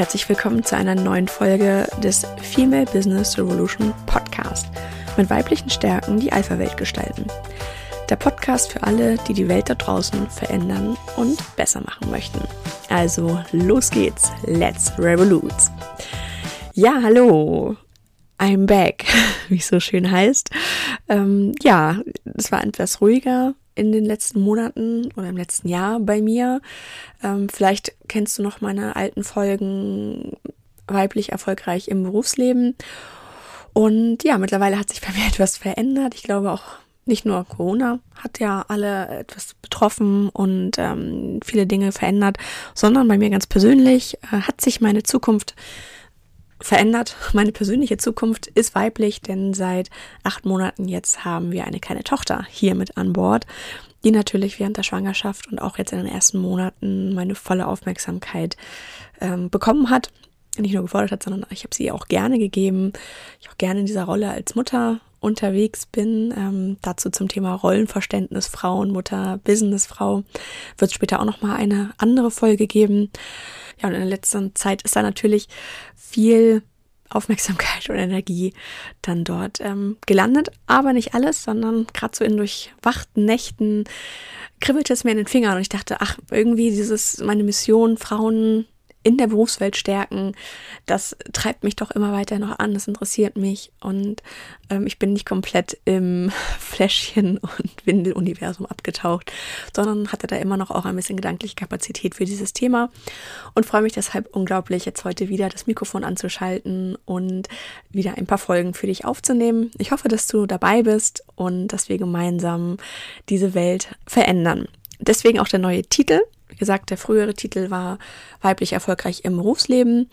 herzlich willkommen zu einer neuen Folge des Female Business Revolution Podcast mit weiblichen Stärken die Alpha-Welt gestalten. Der Podcast für alle, die die Welt da draußen verändern und besser machen möchten. Also los geht's, let's revolute. Ja, hallo, I'm back, wie es so schön heißt. Ähm, ja, es war etwas ruhiger in den letzten Monaten oder im letzten Jahr bei mir. Ähm, vielleicht kennst du noch meine alten Folgen weiblich erfolgreich im Berufsleben. Und ja, mittlerweile hat sich bei mir etwas verändert. Ich glaube auch nicht nur Corona hat ja alle etwas betroffen und ähm, viele Dinge verändert, sondern bei mir ganz persönlich äh, hat sich meine Zukunft verändert. Meine persönliche Zukunft ist weiblich, denn seit acht Monaten jetzt haben wir eine kleine Tochter hier mit an Bord, die natürlich während der Schwangerschaft und auch jetzt in den ersten Monaten meine volle Aufmerksamkeit ähm, bekommen hat. Nicht nur gefordert hat, sondern ich habe sie auch gerne gegeben. Ich auch gerne in dieser Rolle als Mutter unterwegs bin. Ähm, dazu zum Thema Rollenverständnis, Frauen, Mutter, Businessfrau wird später auch nochmal eine andere Folge geben. Ja, und in der letzten Zeit ist da natürlich viel Aufmerksamkeit und Energie dann dort ähm, gelandet. Aber nicht alles, sondern gerade so in durchwachten Nächten kribbelte es mir in den Fingern und ich dachte, ach, irgendwie dieses, meine Mission, Frauen in der Berufswelt stärken, das treibt mich doch immer weiter noch an, das interessiert mich und ähm, ich bin nicht komplett im Fläschchen- und Windeluniversum abgetaucht, sondern hatte da immer noch auch ein bisschen gedankliche Kapazität für dieses Thema und freue mich deshalb unglaublich, jetzt heute wieder das Mikrofon anzuschalten und wieder ein paar Folgen für dich aufzunehmen. Ich hoffe, dass du dabei bist und dass wir gemeinsam diese Welt verändern. Deswegen auch der neue Titel, gesagt, der frühere Titel war weiblich erfolgreich im Berufsleben,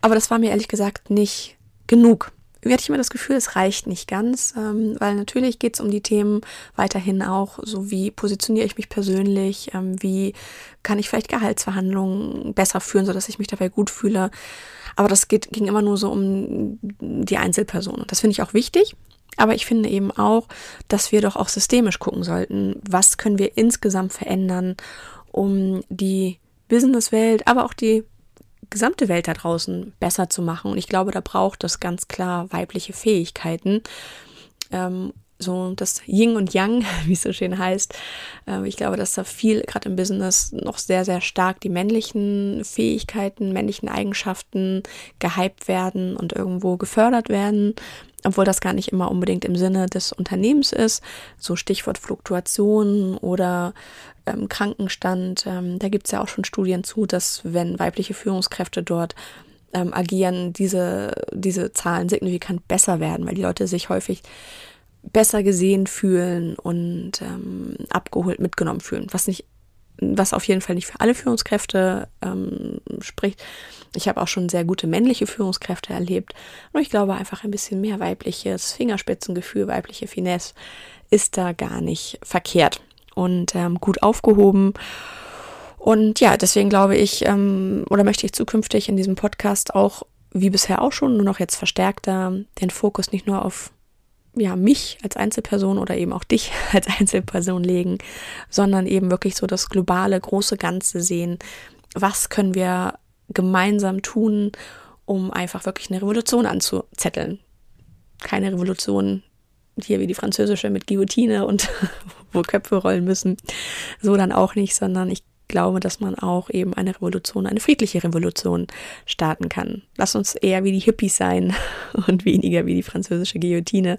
aber das war mir ehrlich gesagt nicht genug. Irgendwie hatte ich immer das Gefühl, es reicht nicht ganz, ähm, weil natürlich geht es um die Themen weiterhin auch, so wie positioniere ich mich persönlich, ähm, wie kann ich vielleicht Gehaltsverhandlungen besser führen, sodass ich mich dabei gut fühle. Aber das geht, ging immer nur so um die Einzelperson. Und das finde ich auch wichtig. Aber ich finde eben auch, dass wir doch auch systemisch gucken sollten, was können wir insgesamt verändern, um die Businesswelt, aber auch die gesamte Welt da draußen besser zu machen. Und ich glaube, da braucht es ganz klar weibliche Fähigkeiten. Ähm, so das Yin und Yang, wie es so schön heißt. Ähm, ich glaube, dass da viel, gerade im Business, noch sehr, sehr stark die männlichen Fähigkeiten, männlichen Eigenschaften gehypt werden und irgendwo gefördert werden obwohl das gar nicht immer unbedingt im Sinne des Unternehmens ist. So Stichwort Fluktuation oder ähm, Krankenstand. Ähm, da gibt es ja auch schon Studien zu, dass wenn weibliche Führungskräfte dort ähm, agieren, diese, diese Zahlen signifikant besser werden, weil die Leute sich häufig besser gesehen fühlen und ähm, abgeholt mitgenommen fühlen, was nicht was auf jeden Fall nicht für alle Führungskräfte ähm, spricht. Ich habe auch schon sehr gute männliche Führungskräfte erlebt. Und ich glaube einfach ein bisschen mehr weibliches Fingerspitzengefühl, weibliche Finesse ist da gar nicht verkehrt und ähm, gut aufgehoben. Und ja, deswegen glaube ich, ähm, oder möchte ich zukünftig in diesem Podcast auch, wie bisher auch schon, nur noch jetzt verstärkter, den Fokus nicht nur auf ja, mich als Einzelperson oder eben auch dich als Einzelperson legen, sondern eben wirklich so das globale, große Ganze sehen. Was können wir gemeinsam tun, um einfach wirklich eine Revolution anzuzetteln? Keine Revolution hier wie die französische mit Guillotine und wo Köpfe rollen müssen. So dann auch nicht, sondern ich glaube, dass man auch eben eine Revolution, eine friedliche Revolution starten kann. Lass uns eher wie die Hippies sein und weniger wie die französische Guillotine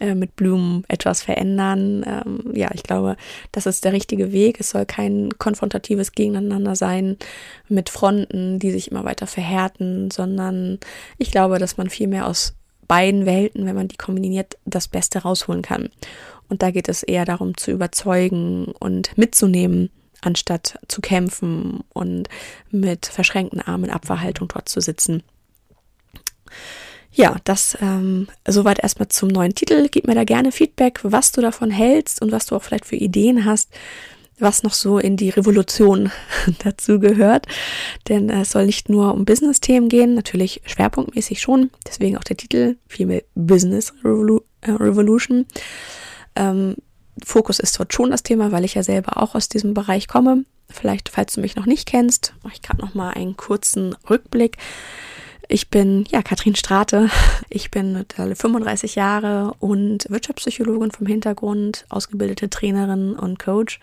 äh, mit Blumen etwas verändern. Ähm, ja, ich glaube, das ist der richtige Weg. Es soll kein konfrontatives Gegeneinander sein mit Fronten, die sich immer weiter verhärten, sondern ich glaube, dass man viel mehr aus beiden Welten, wenn man die kombiniert, das Beste rausholen kann. Und da geht es eher darum zu überzeugen und mitzunehmen, anstatt zu kämpfen und mit verschränkten Armen in Abwehrhaltung dort zu sitzen. Ja, das ähm, soweit erstmal zum neuen Titel. Gib mir da gerne Feedback, was du davon hältst und was du auch vielleicht für Ideen hast, was noch so in die Revolution dazu gehört. Denn es soll nicht nur um Business-Themen gehen, natürlich schwerpunktmäßig schon, deswegen auch der Titel, Female Business äh, Revolution. Ähm, Fokus ist dort schon das Thema, weil ich ja selber auch aus diesem Bereich komme. Vielleicht, falls du mich noch nicht kennst, mache ich gerade noch mal einen kurzen Rückblick. Ich bin ja Katrin Strate. Ich bin mittlerweile 35 Jahre und Wirtschaftspsychologin vom Hintergrund, ausgebildete Trainerin und Coach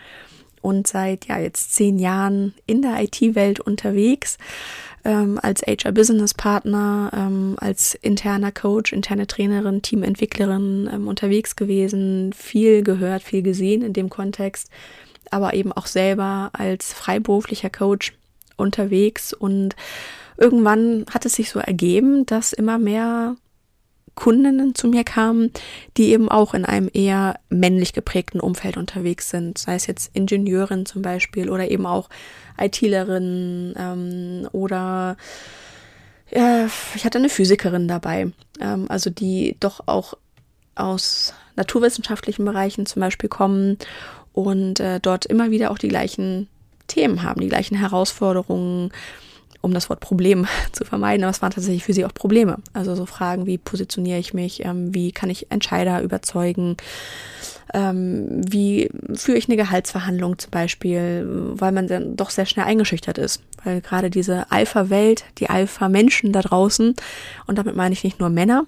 und seit ja jetzt zehn Jahren in der IT-Welt unterwegs ähm, als HR Business Partner, ähm, als interner Coach, interne Trainerin, Teamentwicklerin ähm, unterwegs gewesen, viel gehört, viel gesehen in dem Kontext, aber eben auch selber als freiberuflicher Coach unterwegs. Und irgendwann hat es sich so ergeben, dass immer mehr Kundinnen zu mir kamen, die eben auch in einem eher männlich geprägten Umfeld unterwegs sind, sei es jetzt Ingenieurin zum Beispiel oder eben auch ITlerin ähm, oder ja, ich hatte eine Physikerin dabei, ähm, also die doch auch aus naturwissenschaftlichen Bereichen zum Beispiel kommen und äh, dort immer wieder auch die gleichen Themen haben, die gleichen Herausforderungen, um das Wort Problem zu vermeiden, aber es waren tatsächlich für sie auch Probleme. Also so Fragen wie positioniere ich mich, ähm, wie kann ich Entscheider überzeugen, ähm, wie führe ich eine Gehaltsverhandlung zum Beispiel, weil man dann doch sehr schnell eingeschüchtert ist. Weil gerade diese Alpha-Welt, die Alpha-Menschen da draußen, und damit meine ich nicht nur Männer,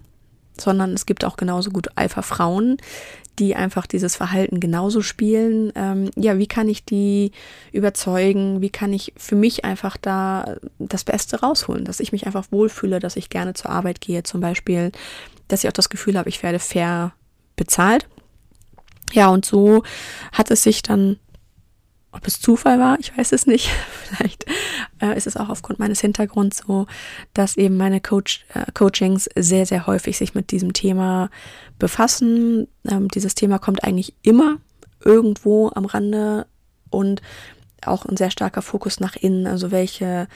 sondern es gibt auch genauso gut Alpha-Frauen, die einfach dieses Verhalten genauso spielen. Ähm, ja, wie kann ich die überzeugen? Wie kann ich für mich einfach da das Beste rausholen? Dass ich mich einfach wohlfühle, dass ich gerne zur Arbeit gehe zum Beispiel, dass ich auch das Gefühl habe, ich werde fair bezahlt. Ja, und so hat es sich dann ob es Zufall war, ich weiß es nicht. Vielleicht äh, ist es auch aufgrund meines Hintergrunds so, dass eben meine Coach, äh, Coachings sehr, sehr häufig sich mit diesem Thema befassen. Ähm, dieses Thema kommt eigentlich immer irgendwo am Rande und auch ein sehr starker Fokus nach innen. Also welche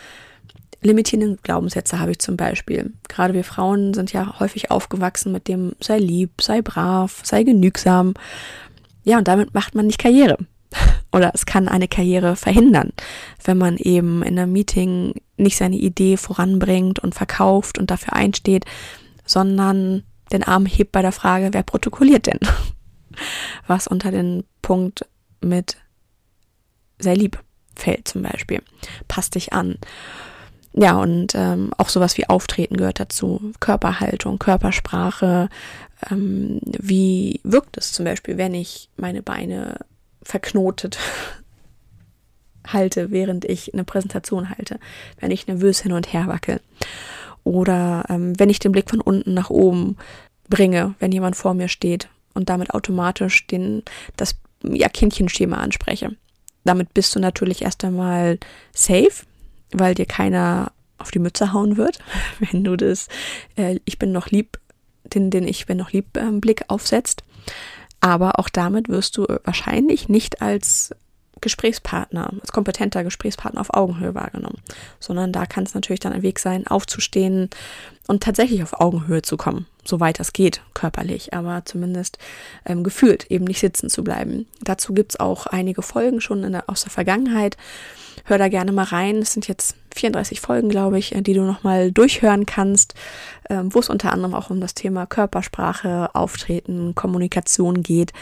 limitierenden Glaubenssätze habe ich zum Beispiel. Gerade wir Frauen sind ja häufig aufgewachsen mit dem sei lieb, sei brav, sei genügsam. Ja, und damit macht man nicht Karriere oder es kann eine Karriere verhindern, wenn man eben in einem Meeting nicht seine Idee voranbringt und verkauft und dafür einsteht, sondern den Arm hebt bei der Frage, wer protokolliert denn? Was unter den Punkt mit sehr lieb fällt zum Beispiel. Passt dich an. Ja, und ähm, auch sowas wie Auftreten gehört dazu. Körperhaltung, Körpersprache. Ähm, wie wirkt es zum Beispiel, wenn ich meine Beine verknotet halte, während ich eine Präsentation halte, wenn ich nervös hin und her wackel oder ähm, wenn ich den Blick von unten nach oben bringe, wenn jemand vor mir steht und damit automatisch den, das ja, Kindchenschema anspreche. Damit bist du natürlich erst einmal safe, weil dir keiner auf die Mütze hauen wird, wenn du das äh, Ich bin noch lieb, den, den Ich bin noch lieb äh, Blick aufsetzt. Aber auch damit wirst du wahrscheinlich nicht als Gesprächspartner, als kompetenter Gesprächspartner auf Augenhöhe wahrgenommen, sondern da kann es natürlich dann ein Weg sein, aufzustehen und tatsächlich auf Augenhöhe zu kommen, soweit das geht, körperlich, aber zumindest ähm, gefühlt eben nicht sitzen zu bleiben. Dazu gibt's auch einige Folgen schon der, aus der Vergangenheit. Hör da gerne mal rein. Es sind jetzt 34 Folgen, glaube ich, die du nochmal durchhören kannst, ähm, wo es unter anderem auch um das Thema Körpersprache, Auftreten, Kommunikation geht,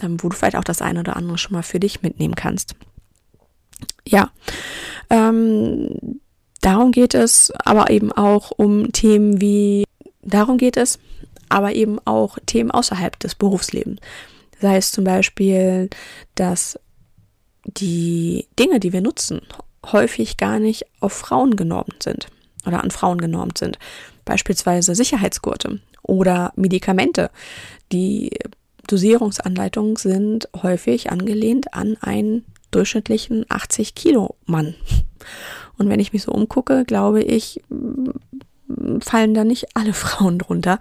ähm, wo du vielleicht auch das eine oder andere schon mal für dich mitnehmen kannst. Ja, ähm, darum geht es, aber eben auch um Themen wie, darum geht es, aber eben auch Themen außerhalb des Berufslebens. Sei es zum Beispiel, dass die Dinge, die wir nutzen, häufig gar nicht auf Frauen genormt sind oder an Frauen genormt sind. Beispielsweise Sicherheitsgurte oder Medikamente. Die Dosierungsanleitungen sind häufig angelehnt an einen durchschnittlichen 80 Kilo Mann. Und wenn ich mich so umgucke, glaube ich, fallen da nicht alle Frauen drunter.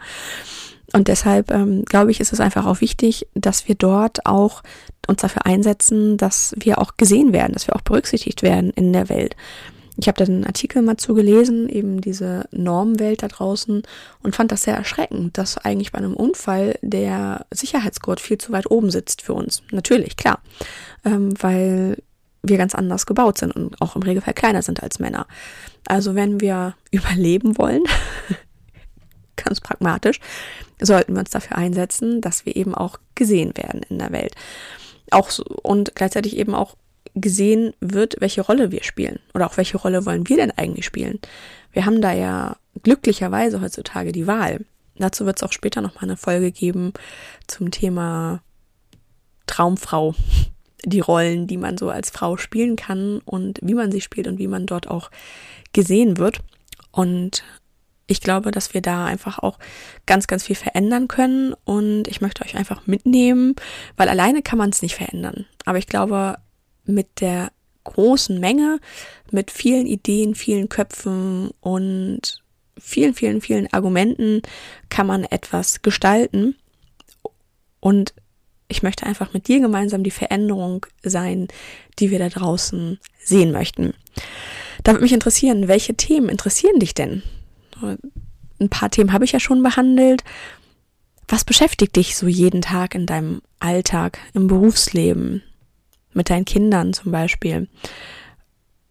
Und deshalb ähm, glaube ich, ist es einfach auch wichtig, dass wir dort auch uns dafür einsetzen, dass wir auch gesehen werden, dass wir auch berücksichtigt werden in der Welt. Ich habe da einen Artikel mal zugelesen, eben diese Normwelt da draußen und fand das sehr erschreckend, dass eigentlich bei einem Unfall der Sicherheitsgurt viel zu weit oben sitzt für uns. Natürlich, klar, ähm, weil wir ganz anders gebaut sind und auch im Regelfall kleiner sind als Männer. Also wenn wir überleben wollen, ganz pragmatisch, sollten wir uns dafür einsetzen, dass wir eben auch gesehen werden in der Welt. Auch so, und gleichzeitig eben auch gesehen wird, welche Rolle wir spielen oder auch welche Rolle wollen wir denn eigentlich spielen. Wir haben da ja glücklicherweise heutzutage die Wahl. Dazu wird es auch später nochmal eine Folge geben zum Thema Traumfrau. Die Rollen, die man so als Frau spielen kann und wie man sie spielt und wie man dort auch gesehen wird. Und ich glaube, dass wir da einfach auch ganz, ganz viel verändern können. Und ich möchte euch einfach mitnehmen, weil alleine kann man es nicht verändern. Aber ich glaube, mit der großen Menge, mit vielen Ideen, vielen Köpfen und vielen, vielen, vielen Argumenten kann man etwas gestalten. Und ich möchte einfach mit dir gemeinsam die Veränderung sein, die wir da draußen sehen möchten. Da würde mich interessieren, welche Themen interessieren dich denn? Ein paar Themen habe ich ja schon behandelt. Was beschäftigt dich so jeden Tag in deinem Alltag, im Berufsleben, mit deinen Kindern zum Beispiel?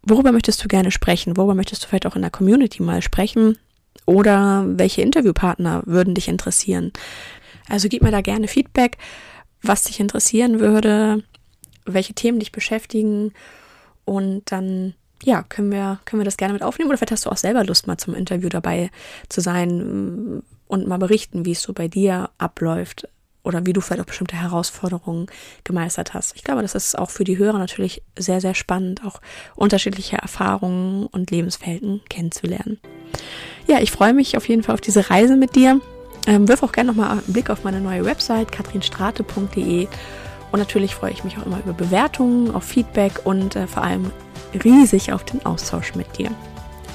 Worüber möchtest du gerne sprechen? Worüber möchtest du vielleicht auch in der Community mal sprechen? Oder welche Interviewpartner würden dich interessieren? Also gib mir da gerne Feedback, was dich interessieren würde, welche Themen dich beschäftigen und dann ja, können wir, können wir das gerne mit aufnehmen oder vielleicht hast du auch selber Lust, mal zum Interview dabei zu sein und mal berichten, wie es so bei dir abläuft oder wie du vielleicht auch bestimmte Herausforderungen gemeistert hast. Ich glaube, das ist auch für die Hörer natürlich sehr, sehr spannend, auch unterschiedliche Erfahrungen und Lebensfelden kennenzulernen. Ja, ich freue mich auf jeden Fall auf diese Reise mit dir. Ähm, wirf auch gerne nochmal einen Blick auf meine neue Website katrinstrate.de und natürlich freue ich mich auch immer über Bewertungen, auf Feedback und äh, vor allem riesig auf den Austausch mit dir.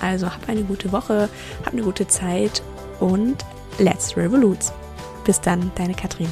Also hab eine gute Woche, hab eine gute Zeit und let's revolute. Bis dann, deine Katrin.